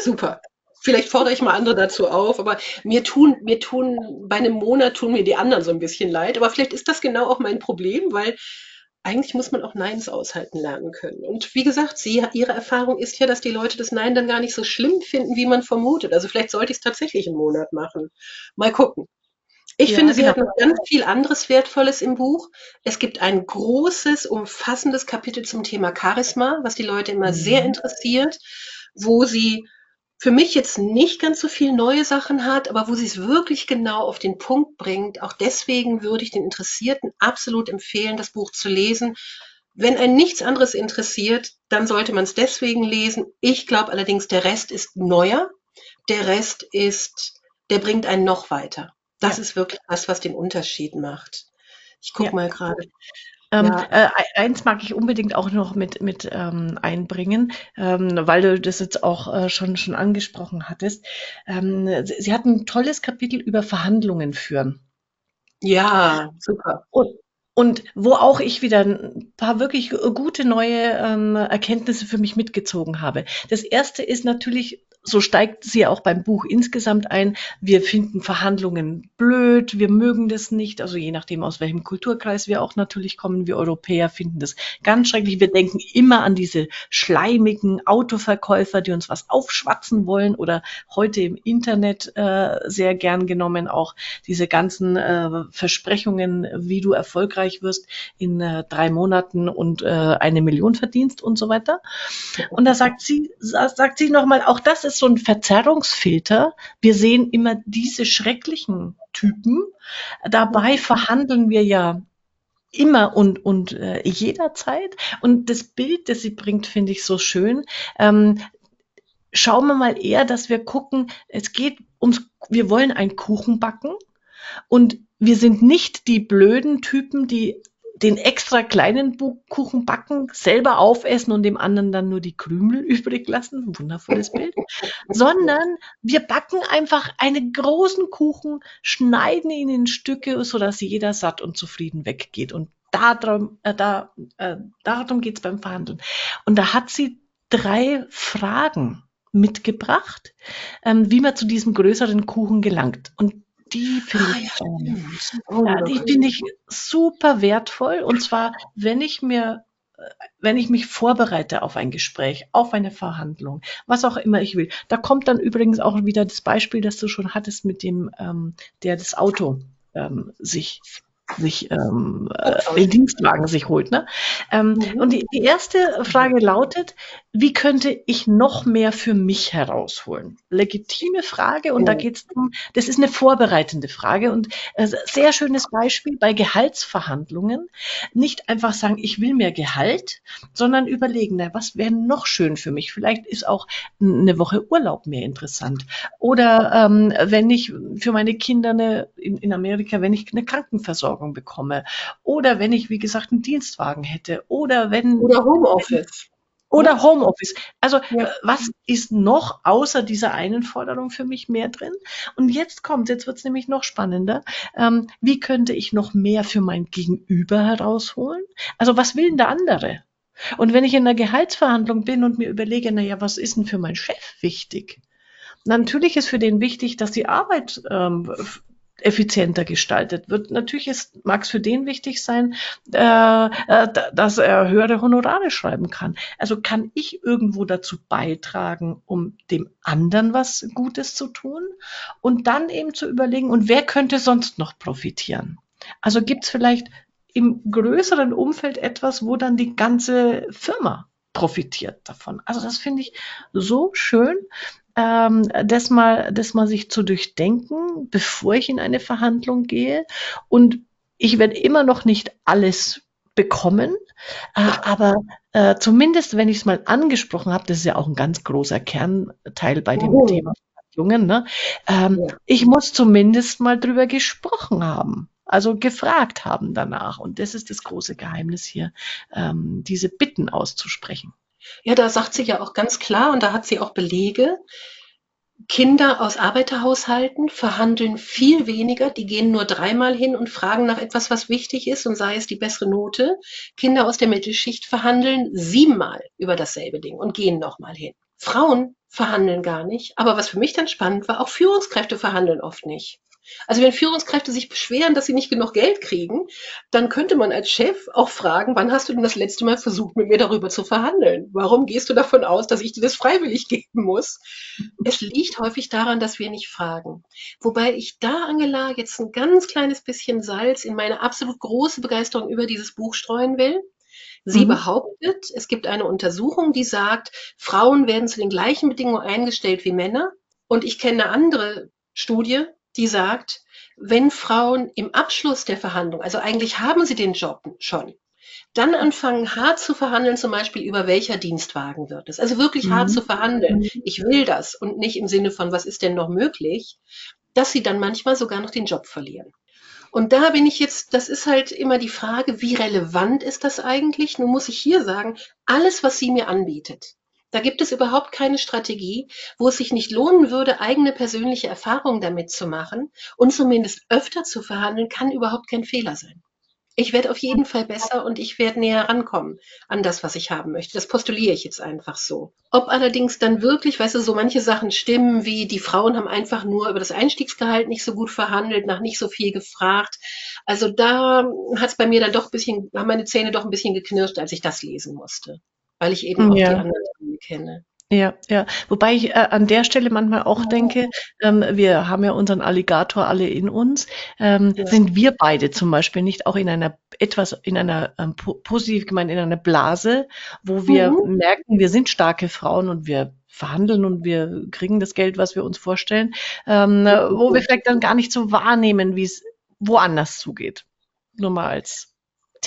super. Vielleicht fordere ich mal andere dazu auf, aber mir tun, mir tun, bei einem Monat tun mir die anderen so ein bisschen leid. Aber vielleicht ist das genau auch mein Problem, weil eigentlich muss man auch Neins aushalten lernen können. Und wie gesagt, sie, ihre Erfahrung ist ja, dass die Leute das Nein dann gar nicht so schlimm finden, wie man vermutet. Also vielleicht sollte ich es tatsächlich einen Monat machen. Mal gucken. Ich ja, finde, sie hat noch ganz viel anderes Wertvolles im Buch. Es gibt ein großes, umfassendes Kapitel zum Thema Charisma, was die Leute immer mhm. sehr interessiert, wo sie für mich jetzt nicht ganz so viel neue Sachen hat, aber wo sie es wirklich genau auf den Punkt bringt. Auch deswegen würde ich den Interessierten absolut empfehlen, das Buch zu lesen. Wenn ein nichts anderes interessiert, dann sollte man es deswegen lesen. Ich glaube allerdings, der Rest ist neuer. Der Rest ist, der bringt einen noch weiter. Das ja. ist wirklich das, was den Unterschied macht. Ich gucke ja. mal gerade. Ähm, ja. äh, eins mag ich unbedingt auch noch mit, mit ähm, einbringen, ähm, weil du das jetzt auch äh, schon, schon angesprochen hattest. Ähm, sie, sie, hat ein tolles Kapitel über Verhandlungen führen. Ja, super. Und, und wo auch ich wieder ein paar wirklich gute neue ähm, Erkenntnisse für mich mitgezogen habe. Das erste ist natürlich so steigt sie auch beim Buch insgesamt ein. Wir finden Verhandlungen blöd, wir mögen das nicht. Also je nachdem, aus welchem Kulturkreis wir auch natürlich kommen, wir Europäer finden das ganz schrecklich. Wir denken immer an diese schleimigen Autoverkäufer, die uns was aufschwatzen wollen oder heute im Internet äh, sehr gern genommen auch diese ganzen äh, Versprechungen, wie du erfolgreich wirst in äh, drei Monaten und äh, eine Million verdienst und so weiter. Und da sagt sie, sagt sie nochmal, auch das ist ist so ein Verzerrungsfilter. Wir sehen immer diese schrecklichen Typen. Dabei verhandeln wir ja immer und, und äh, jederzeit. Und das Bild, das sie bringt, finde ich so schön. Ähm, schauen wir mal eher, dass wir gucken, es geht ums, wir wollen einen Kuchen backen und wir sind nicht die blöden Typen, die den extra kleinen Kuchen backen, selber aufessen und dem anderen dann nur die Krümel übrig lassen. Wundervolles Bild. Sondern wir backen einfach einen großen Kuchen, schneiden ihn in Stücke, sodass jeder satt und zufrieden weggeht. Und darum, äh, da, äh, darum geht's beim Verhandeln. Und da hat sie drei Fragen mitgebracht, ähm, wie man zu diesem größeren Kuchen gelangt. Und die finde ah, ich, ja, ja, die finde ich super wertvoll. Und zwar, wenn ich mir äh, wenn ich mich vorbereite auf ein Gespräch, auf eine Verhandlung, was auch immer ich will. Da kommt dann übrigens auch wieder das Beispiel, das du schon hattest mit dem, ähm, der das Auto ähm, sich sich ähm, äh, den Dienstwagen sich holt. Ne? Ähm, mhm. Und die, die erste Frage lautet, wie könnte ich noch mehr für mich herausholen? Legitime Frage und mhm. da geht es um, das ist eine vorbereitende Frage und äh, sehr schönes Beispiel bei Gehaltsverhandlungen. Nicht einfach sagen, ich will mehr Gehalt, sondern überlegen, na, was wäre noch schön für mich? Vielleicht ist auch eine Woche Urlaub mehr interessant. Oder ähm, wenn ich für meine Kinder eine, in, in Amerika, wenn ich eine Krankenversorgung bekomme. Oder wenn ich, wie gesagt, einen Dienstwagen hätte. Oder wenn. Oder Homeoffice. Oder Homeoffice. Also ja. Äh, was ist noch außer dieser einen Forderung für mich mehr drin? Und jetzt kommt, jetzt wird es nämlich noch spannender. Ähm, wie könnte ich noch mehr für mein Gegenüber herausholen? Also was will denn der andere? Und wenn ich in einer Gehaltsverhandlung bin und mir überlege, na ja, was ist denn für meinen Chef wichtig? Natürlich ist für den wichtig, dass die Arbeit ähm, effizienter gestaltet wird. Natürlich mag es für den wichtig sein, äh, äh, dass er höhere Honorare schreiben kann. Also kann ich irgendwo dazu beitragen, um dem anderen was Gutes zu tun und dann eben zu überlegen, und wer könnte sonst noch profitieren? Also gibt es vielleicht im größeren Umfeld etwas, wo dann die ganze Firma profitiert davon. Also das finde ich so schön ähm, das mal, das mal sich zu durchdenken, bevor ich in eine Verhandlung gehe. Und ich werde immer noch nicht alles bekommen, äh, aber äh, zumindest, wenn ich es mal angesprochen habe, das ist ja auch ein ganz großer Kernteil bei dem oh. Thema Verhandlungen, ne? Ähm, ja. ich muss zumindest mal drüber gesprochen haben. Also gefragt haben danach. Und das ist das große Geheimnis hier, ähm, diese Bitten auszusprechen. Ja, da sagt sie ja auch ganz klar, und da hat sie auch Belege, Kinder aus Arbeiterhaushalten verhandeln viel weniger, die gehen nur dreimal hin und fragen nach etwas, was wichtig ist und sei es die bessere Note. Kinder aus der Mittelschicht verhandeln siebenmal über dasselbe Ding und gehen nochmal hin. Frauen verhandeln gar nicht, aber was für mich dann spannend war, auch Führungskräfte verhandeln oft nicht. Also wenn Führungskräfte sich beschweren, dass sie nicht genug Geld kriegen, dann könnte man als Chef auch fragen, wann hast du denn das letzte Mal versucht, mit mir darüber zu verhandeln? Warum gehst du davon aus, dass ich dir das freiwillig geben muss? Es liegt häufig daran, dass wir nicht fragen. Wobei ich da, Angela, jetzt ein ganz kleines bisschen Salz in meine absolut große Begeisterung über dieses Buch streuen will. Sie mhm. behauptet, es gibt eine Untersuchung, die sagt, Frauen werden zu den gleichen Bedingungen eingestellt wie Männer. Und ich kenne eine andere Studie, die sagt, wenn Frauen im Abschluss der Verhandlung, also eigentlich haben sie den Job schon, dann anfangen hart zu verhandeln, zum Beispiel über welcher Dienstwagen wird es. Also wirklich mhm. hart zu verhandeln. Mhm. Ich will das und nicht im Sinne von, was ist denn noch möglich, dass sie dann manchmal sogar noch den Job verlieren. Und da bin ich jetzt, das ist halt immer die Frage, wie relevant ist das eigentlich? Nun muss ich hier sagen, alles, was sie mir anbietet, da gibt es überhaupt keine Strategie, wo es sich nicht lohnen würde, eigene persönliche Erfahrungen damit zu machen und zumindest öfter zu verhandeln, kann überhaupt kein Fehler sein. Ich werde auf jeden Fall besser und ich werde näher rankommen an das, was ich haben möchte. Das postuliere ich jetzt einfach so. Ob allerdings dann wirklich, weißt du, so manche Sachen stimmen, wie die Frauen haben einfach nur über das Einstiegsgehalt nicht so gut verhandelt, nach nicht so viel gefragt. Also da hat es bei mir dann doch ein bisschen, haben meine Zähne doch ein bisschen geknirscht, als ich das lesen musste weil ich eben auch ja. die anderen Dinge kenne. Ja, ja. Wobei ich äh, an der Stelle manchmal auch denke, ähm, wir haben ja unseren Alligator alle in uns. Ähm, ja. Sind wir beide zum Beispiel nicht auch in einer etwas, in einer ähm, positiv gemeint, in einer Blase, wo wir mhm. merken, wir sind starke Frauen und wir verhandeln und wir kriegen das Geld, was wir uns vorstellen, ähm, wo wir vielleicht dann gar nicht so wahrnehmen, wie es woanders zugeht. Nur mal als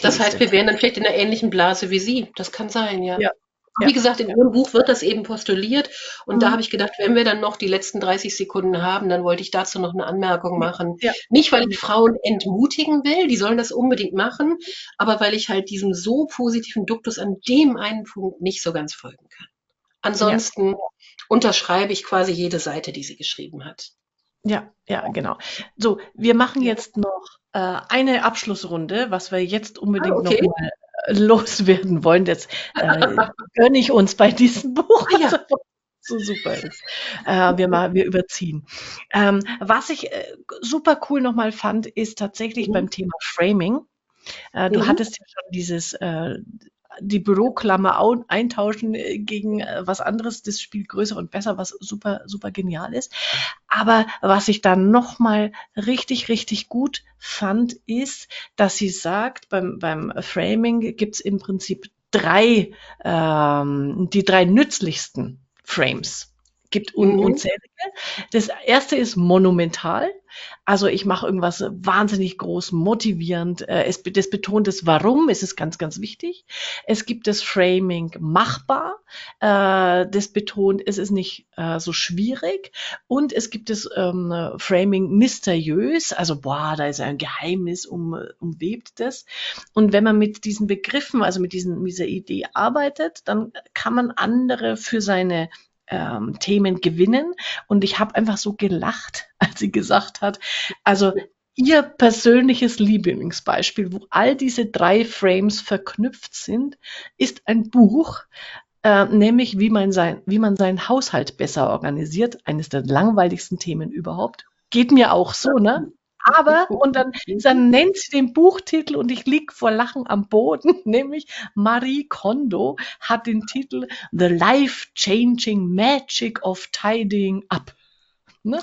das heißt, wir wären dann vielleicht in einer ähnlichen Blase wie Sie. Das kann sein, ja. Ja, Wie gesagt, in Ihrem Buch wird das eben postuliert. Und mhm. da habe ich gedacht, wenn wir dann noch die letzten 30 Sekunden haben, dann wollte ich dazu noch eine Anmerkung machen. Ja. Nicht, weil ich Frauen entmutigen will, die sollen das unbedingt machen, aber weil ich halt diesem so positiven Duktus an dem einen Punkt nicht so ganz folgen kann. Ansonsten ja. unterschreibe ich quasi jede Seite, die sie geschrieben hat. Ja, ja, genau. So, wir machen jetzt noch äh, eine Abschlussrunde, was wir jetzt unbedingt ah, okay. noch mal äh, loswerden wollen. Das äh, gönne ich uns bei diesem Buch. Ah, ja. so super ist. Äh, wir, mal, wir überziehen. Ähm, was ich äh, super cool nochmal fand, ist tatsächlich mhm. beim Thema Framing. Äh, du mhm. hattest ja schon dieses äh, die Büroklammer eintauschen äh, gegen äh, was anderes, das spielt größer und besser, was super, super genial ist. Aber was ich dann nochmal richtig, richtig gut fand, ist, dass sie sagt, beim, beim Framing gibt's im Prinzip drei, ähm, die drei nützlichsten Frames gibt un mhm. unzählige. Das erste ist monumental. Also ich mache irgendwas wahnsinnig groß, motivierend. Äh, es, das betont das Warum, es ist ganz, ganz wichtig. Es gibt das Framing machbar. Äh, das betont, es ist nicht äh, so schwierig. Und es gibt das ähm, Framing mysteriös. Also boah, da ist ein Geheimnis um, umwebt das. Und wenn man mit diesen Begriffen, also mit, diesen, mit dieser Idee arbeitet, dann kann man andere für seine ähm, Themen gewinnen. Und ich habe einfach so gelacht, als sie gesagt hat, also ihr persönliches Lieblingsbeispiel, wo all diese drei Frames verknüpft sind, ist ein Buch, äh, nämlich wie man, sein, wie man seinen Haushalt besser organisiert. Eines der langweiligsten Themen überhaupt. Geht mir auch so, ne? Aber, und dann, dann nennt sie den Buchtitel und ich lieg vor Lachen am Boden, nämlich Marie Kondo hat den Titel The Life-Changing Magic of Tidying Up. Ne?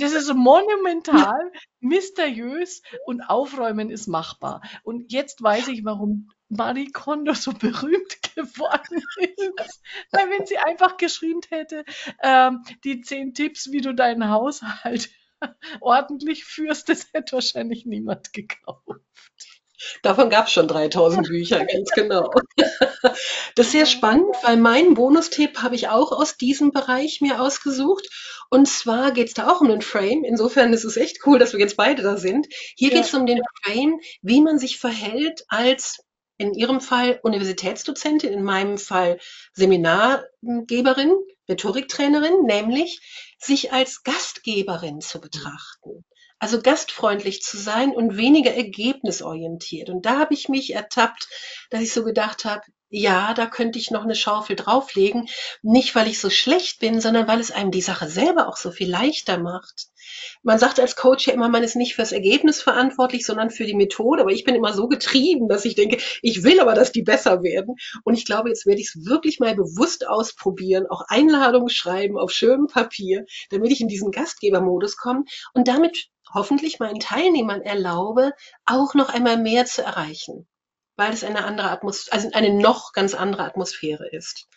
das ist monumental, mysteriös und Aufräumen ist machbar. Und jetzt weiß ich, warum Marie Kondo so berühmt geworden ist. Weil wenn sie einfach geschrieben hätte, ähm, die zehn Tipps, wie du deinen Haushalt ordentlich führst, das hätte wahrscheinlich niemand gekauft. Davon gab es schon 3000 Bücher, ganz genau. Das ist sehr spannend, weil meinen Bonustipp habe ich auch aus diesem Bereich mir ausgesucht. Und zwar geht es da auch um den Frame. Insofern ist es echt cool, dass wir jetzt beide da sind. Hier ja. geht es um den Frame, wie man sich verhält als in Ihrem Fall Universitätsdozentin, in meinem Fall Seminargeberin, Rhetoriktrainerin, nämlich sich als Gastgeberin zu betrachten. Also gastfreundlich zu sein und weniger ergebnisorientiert. Und da habe ich mich ertappt, dass ich so gedacht habe, ja, da könnte ich noch eine Schaufel drauflegen. Nicht, weil ich so schlecht bin, sondern weil es einem die Sache selber auch so viel leichter macht man sagt als Coach ja immer, man ist nicht fürs Ergebnis verantwortlich, sondern für die Methode. Aber ich bin immer so getrieben, dass ich denke, ich will aber, dass die besser werden. Und ich glaube, jetzt werde ich es wirklich mal bewusst ausprobieren, auch Einladungen schreiben auf schönem Papier, damit ich in diesen Gastgebermodus komme und damit hoffentlich meinen Teilnehmern erlaube, auch noch einmal mehr zu erreichen, weil es eine andere Atmosphäre, also eine noch ganz andere Atmosphäre ist.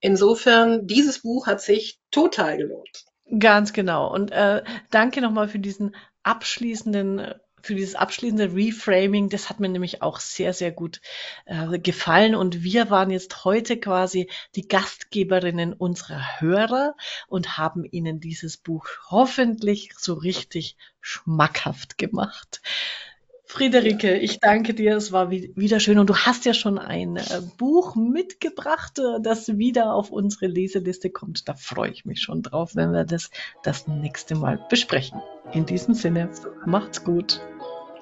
Insofern, dieses Buch hat sich total gelohnt. Ganz genau. Und äh, danke nochmal für diesen abschließenden, für dieses abschließende Reframing. Das hat mir nämlich auch sehr, sehr gut äh, gefallen. Und wir waren jetzt heute quasi die Gastgeberinnen unserer Hörer und haben ihnen dieses Buch hoffentlich so richtig schmackhaft gemacht. Friederike, ich danke dir. Es war wieder schön. Und du hast ja schon ein äh, Buch mitgebracht, äh, das wieder auf unsere Leseliste kommt. Da freue ich mich schon drauf, wenn wir das das nächste Mal besprechen. In diesem Sinne, macht's gut.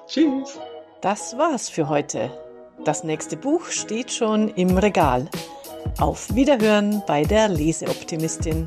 Tschüss. Das war's für heute. Das nächste Buch steht schon im Regal. Auf Wiederhören bei der Leseoptimistin.